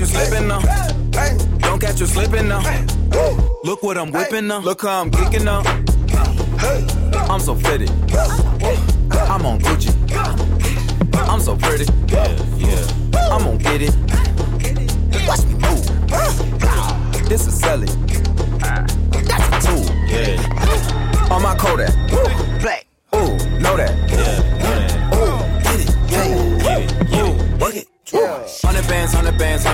You slipping now. Don't catch you slipping now. Look what I'm whipping now. Look how I'm kicking now. I'm so fitted. I'm on Gucci. I'm so pretty. Yeah. I'm gonna get it. Watch me move. This is selling. That's a tool. Yeah. On my Kodak.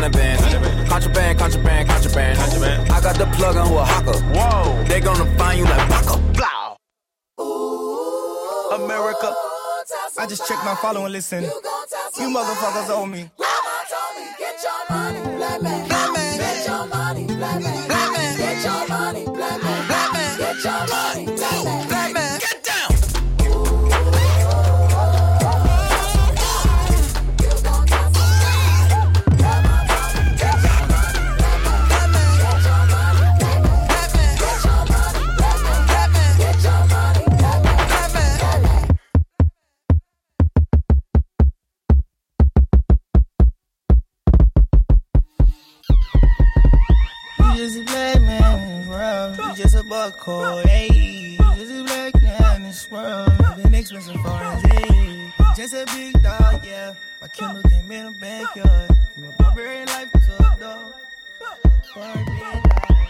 Contraband, contraband, contraband, contraband. I got the plug on who a hawker. Whoa. They gonna find you like Baka. Blah. Ooh, America. I just checked my follow and listen. You, you motherfuckers owe me. Mama told me, get your money, black man. Black man. Get your money, black man. Black man. Get your money, black man. Black man. Get your money. World. You just a buckhole, hey. Just a black man in this world. Been expensive for his hey. Just a big dog, yeah. My Kindle came in the backyard. From a barbarian life to a dog. For a life.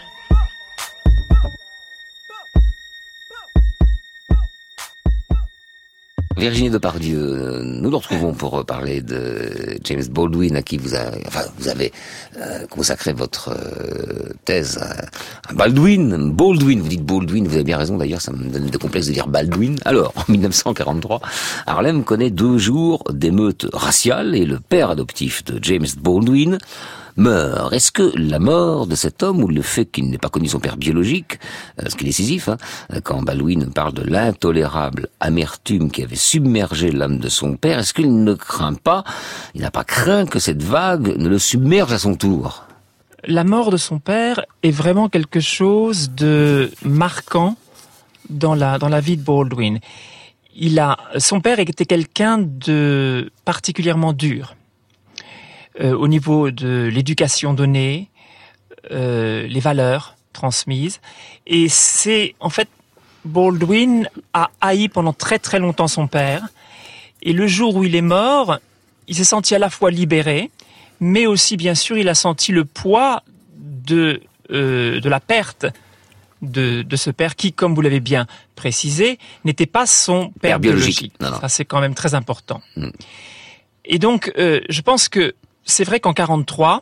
Virginie Depardieu, nous nous retrouvons pour parler de James Baldwin, à qui vous, enfin, vous avez euh, consacré votre euh, thèse à, Baldwin. Baldwin, vous dites Baldwin, vous avez bien raison d'ailleurs, ça me donne des complexes de dire Baldwin. Alors, en 1943, Harlem connaît deux jours d'émeutes raciales et le père adoptif de James Baldwin meurt. Est-ce que la mort de cet homme ou le fait qu'il n'ait pas connu son père biologique, euh, ce qui est décisif, hein, quand Baldwin parle de l'intolérable amertume qui avait submergé l'âme de son père, est-ce qu'il ne craint pas, il n'a pas craint que cette vague ne le submerge à son tour? La mort de son père est vraiment quelque chose de marquant dans la, dans la vie de Baldwin. Il a, son père était quelqu'un de particulièrement dur euh, au niveau de l'éducation donnée, euh, les valeurs transmises. Et c'est, en fait, Baldwin a haï pendant très très longtemps son père. Et le jour où il est mort, il s'est senti à la fois libéré, mais aussi, bien sûr, il a senti le poids de, euh, de la perte de, de ce père qui, comme vous l'avez bien précisé, n'était pas son père, Père biologique. biologique. Non, non. Ça, c'est quand même très important. Mm. Et donc, euh, je pense que c'est vrai qu'en 43,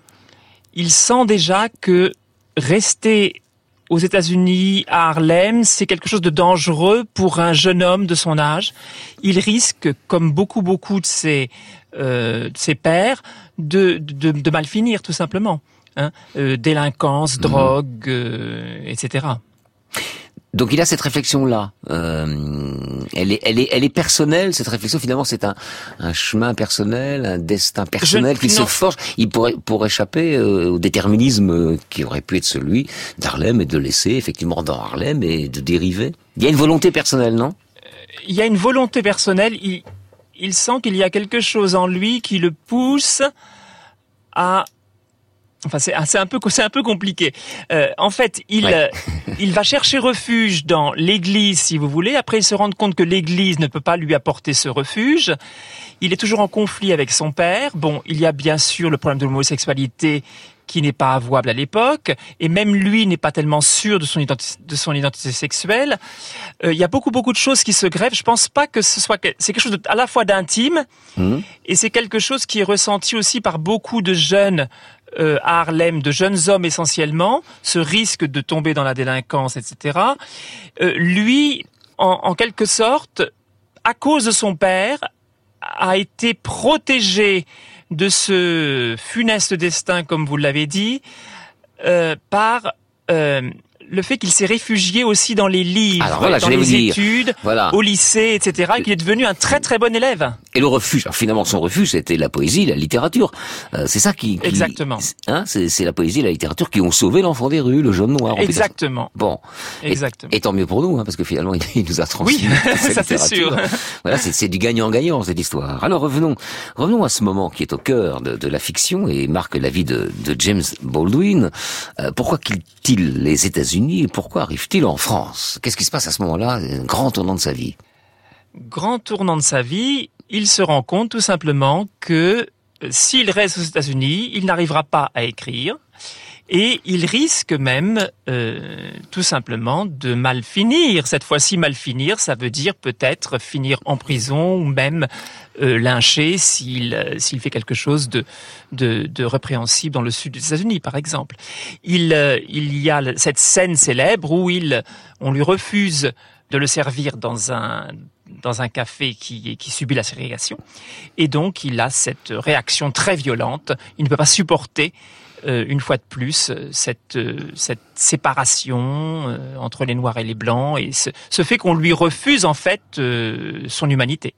il sent déjà que rester aux États-Unis, à Harlem, c'est quelque chose de dangereux pour un jeune homme de son âge. Il risque, comme beaucoup, beaucoup de ses, euh, de ses pères, de, de, de mal finir, tout simplement. Hein Euh, délinquance, drogue, euh, etc. Donc il a cette réflexion-là. Euh, elle, est, elle, est, elle est personnelle, cette réflexion. Finalement, c'est un, un chemin personnel, un destin personnel qui se forge. Il pourrait, pour échapper euh, au déterminisme euh, qui aurait pu être celui d'Harlem et de laisser effectivement dans Harlem et de dériver. Il y a une volonté personnelle, non? Il y a une volonté personnelle. Il, il sent qu'il y a quelque chose en lui qui le pousse à. Enfin, c'est c'est un peu c'est un peu compliqué. Euh, en fait, il Ouais. euh, il va chercher refuge dans l'Église, si vous voulez. Après, il se rend compte que l'Église ne peut pas lui apporter ce refuge. Il est toujours en conflit avec son père. Bon, il y a bien sûr le problème de l'homosexualité qui n'est pas avouable à l'époque, et même lui n'est pas tellement sûr de son identité, de son identité sexuelle. Euh, Il y a beaucoup beaucoup de choses qui se grèvent. Je pense pas que ce soit c'est quelque chose de- à la fois d'intime Hum. et c'est quelque chose qui est ressenti aussi par beaucoup de jeunes euh, à Harlem, de jeunes hommes essentiellement, ce risque de tomber dans la délinquance, etc. Euh, lui, en, en quelque sorte, à cause de son père, a été protégé de ce funeste destin, comme vous l'avez dit, euh, par euh, le fait qu'il s'est réfugié aussi dans les livres, Alors voilà, dans les études, Voilà. au lycée, etc., et qu'il est devenu un très très bon élève. Et le refuge, alors finalement son refuge, c'était la poésie, la littérature. Euh, c'est ça qui, qui- Exactement. Hein, c'est, la poésie la littérature qui ont sauvé l'enfant des rues, le jeune noir. Exactement. Bon. Et- Exactement. Et, tant mieux pour nous, hein, parce que finalement, il, il nous a transmis. Oui, ça, c'est sûr. Voilà, c'est, c'est du gagnant-gagnant cette histoire. Alors revenons, revenons à ce moment qui est au cœur de, de la fiction et marque la vie de, de James Baldwin. Euh, pourquoi quitte-t-il les États-Unis et pourquoi arrive-t-il en France? Qu'est-ce qui se passe à ce moment-là? Un grand tournant de sa vie. grand tournant de sa vie, il se rend compte tout simplement que euh, s'il reste aux États-Unis, il n'arrivera pas à écrire et il risque même euh, tout simplement de mal finir. Cette fois-ci, mal finir, ça veut dire peut-être finir en prison ou même euh, lynché s'il euh, s'il fait quelque chose de, de de répréhensible dans le sud des États-Unis, par exemple. Il euh, il y a cette scène célèbre où il on lui refuse de le servir dans un dans un café qui, qui subit la ségrégation. Et donc, il a cette réaction très violente. Il ne peut pas supporter, euh, une fois de plus, euh, cette, euh, cette séparation euh, entre les Noirs et les Blancs et ce, ce fait qu'on lui refuse, en fait, euh, son humanité.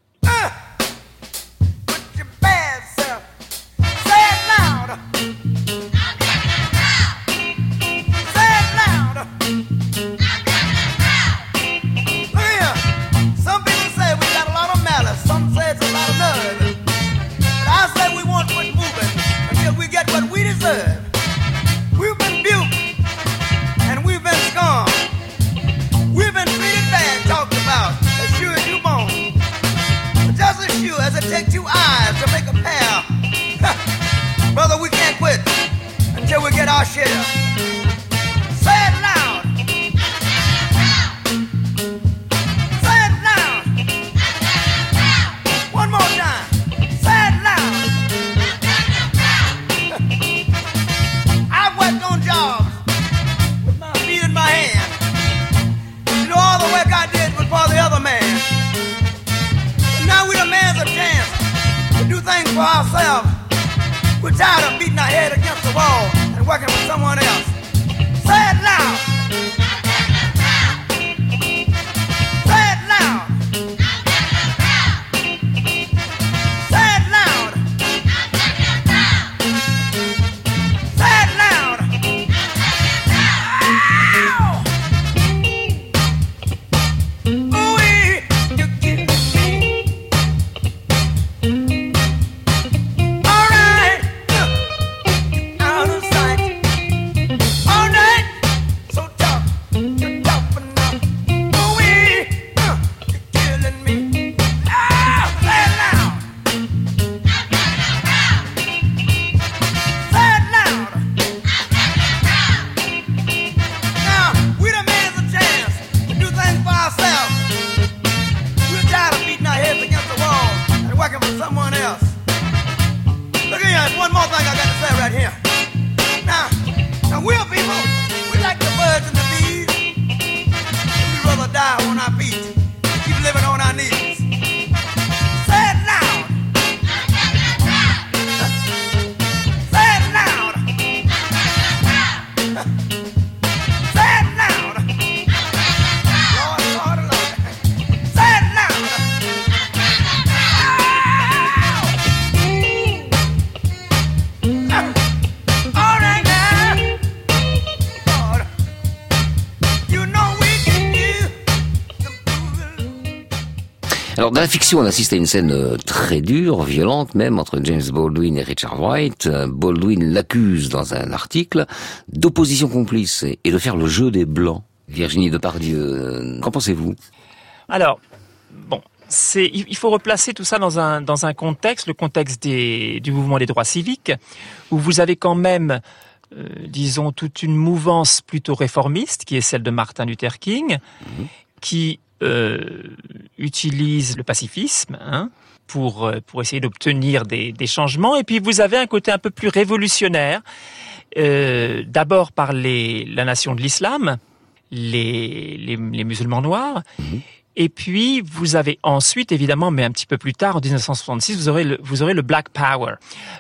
Brother, we can't quit until we get our share. Dans la fiction, on assiste à une scène euh, très dure, violente même, entre James Baldwin et Richard White. Euh, Baldwin l'accuse dans un article d'opposition complice et de faire le jeu des Blancs. Virginie Depardieu, euh, qu'en pensez-vous? Alors, bon, c'est, il faut replacer tout ça dans un, dans un contexte, le contexte des, du mouvement des droits civiques, où vous avez quand même euh, disons, toute une mouvance plutôt réformiste, qui est celle de Martin Luther King, qui euh, utilise le pacifisme hein, pour, euh, pour essayer d'obtenir des, des changements. Et puis vous avez un côté un peu plus révolutionnaire, euh, d'abord par les, la nation de l'islam, les, les, les musulmans noirs. Et puis, vous avez ensuite, évidemment, mais un petit peu plus tard, en 1966, vous aurez le, vous aurez le Black Power.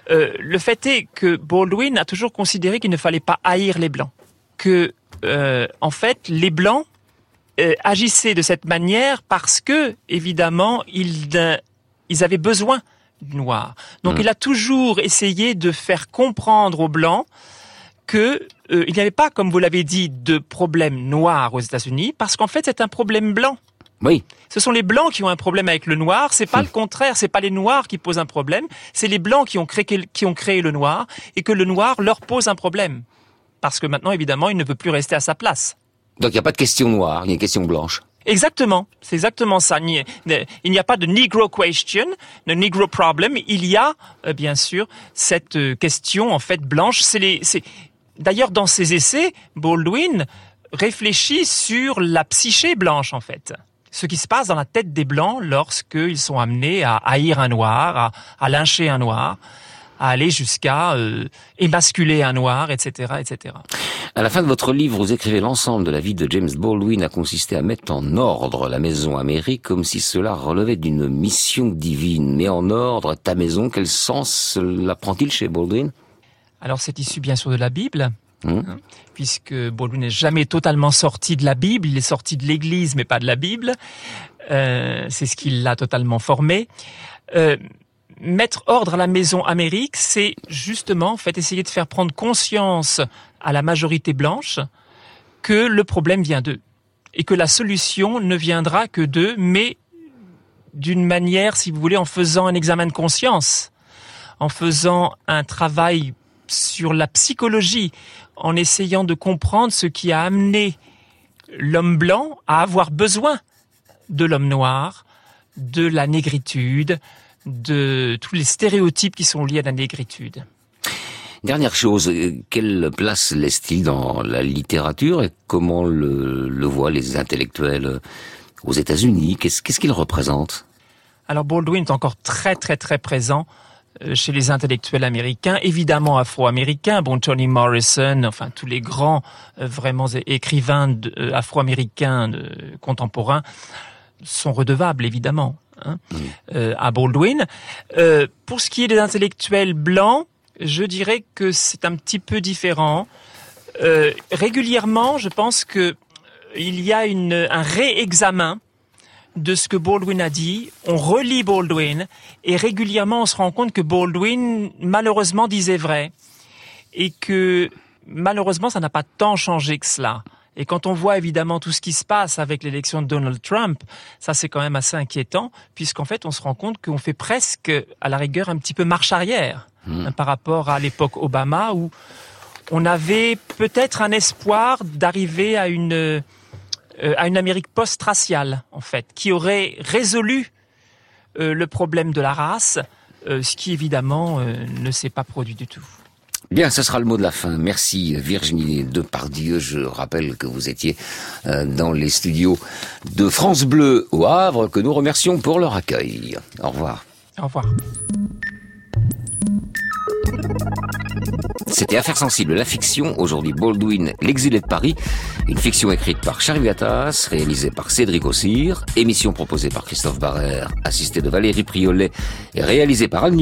Euh, le fait est que Baldwin a toujours considéré qu'il ne fallait pas haïr les Blancs. Que, euh, en fait, les Blancs euh, agissaient de cette manière parce que, évidemment, ils, euh, ils avaient besoin du noir. Donc, il a toujours essayé de faire comprendre aux Blancs que euh, il n'y avait pas, comme vous l'avez dit, de problème noir aux États-Unis, parce qu'en fait, c'est un problème blanc. Oui. Ce sont les blancs qui ont un problème avec le noir. C'est pas le contraire. C'est pas les noirs qui posent un problème. C'est les blancs qui ont créé qui ont créé le noir et que le noir leur pose un problème. Parce que maintenant, évidemment, il ne peut plus rester à sa place. Donc il n'y a pas de question noire, il y a une question blanche. Exactement, c'est exactement ça. Il n'y a pas de Negro question, de Negro problem. Il y a, euh, bien sûr, cette euh, question en fait blanche. C'est d'ailleurs dans ses essais, Baldwin réfléchit sur la psyché blanche en fait. Ce qui se passe dans la tête des blancs lorsqu'ils sont amenés à haïr un noir, à lyncher un noir, à aller jusqu'à euh, émasculer un noir, etc., etc. À la fin de votre livre, vous écrivez l'ensemble de la vie de James Baldwin a consisté à mettre en ordre la maison Amérique comme si cela relevait d'une mission divine. Mais en ordre, ta maison, quel sens la prend-il chez Baldwin? Alors c'est issu bien sûr de la Bible, Hum hein, puisque Baldwin n'est jamais totalement sorti de la Bible, il est sorti de l'Église mais pas de la Bible. Euh, c'est ce qui l'a totalement formé. Euh, mettre ordre à la maison Amérique, c'est justement en fait essayer de faire prendre conscience à la majorité blanche que le problème vient d'eux et que la solution ne viendra que d'eux, mais d'une manière, si vous voulez, en faisant un examen de conscience, en faisant un travail sur la psychologie, en essayant de comprendre ce qui a amené l'homme blanc à avoir besoin de l'homme noir, de la négritude, de tous les stéréotypes qui sont liés à la négritude. Dernière chose, euh, quelle place laisse-t-il dans la littérature et comment le, le voient les intellectuels euh, aux États-Unis? Qu'est-ce qu'il représente Alors Baldwin est encore très très très présent euh, chez les intellectuels américains, évidemment afro-américains, bon Toni Morrison, enfin tous les grands vraiment écrivains afro-américains contemporains sont redevables évidemment hein, euh, à Baldwin. Euh, pour ce qui est des intellectuels blancs, je dirais que c'est un petit peu différent. Euh, régulièrement, je pense que il y a une, un réexamen de ce que Baldwin a dit. On relit Baldwin et régulièrement on se rend compte que Baldwin malheureusement disait vrai et que malheureusement ça n'a pas tant changé que cela. Et quand on voit évidemment tout ce qui se passe avec l'élection de Donald Trump, ça c'est quand même assez inquiétant puisqu'en fait on se rend compte qu'on fait presque à la rigueur un petit peu marche arrière hein, par rapport à l'époque Obama où on avait peut-être un espoir d'arriver à une euh, à une Amérique post-raciale, en fait, qui aurait résolu euh, le problème de la race, euh, ce qui évidemment ne s'est pas produit du tout. Bien, ce sera le mot de la fin. Merci Virginie Depardieu. Je rappelle que vous étiez euh, dans les studios de France Bleu au Havre, que nous remercions pour leur accueil. Au revoir. Au revoir. C'était Affaires sensibles, la fiction. Aujourd'hui, Baldwin, l'exilé de Paris. Une fiction écrite par Charles Gattas, réalisée par Cédric Ossir. Émission proposée par Christophe Barrère, assistée de Valérie Priolet et réalisée par Anne.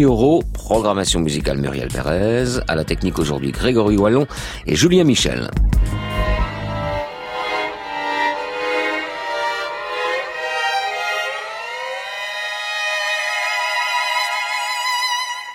Programmation musicale Muriel Pérez. À la technique aujourd'hui, Grégory Wallon et Julien Michel.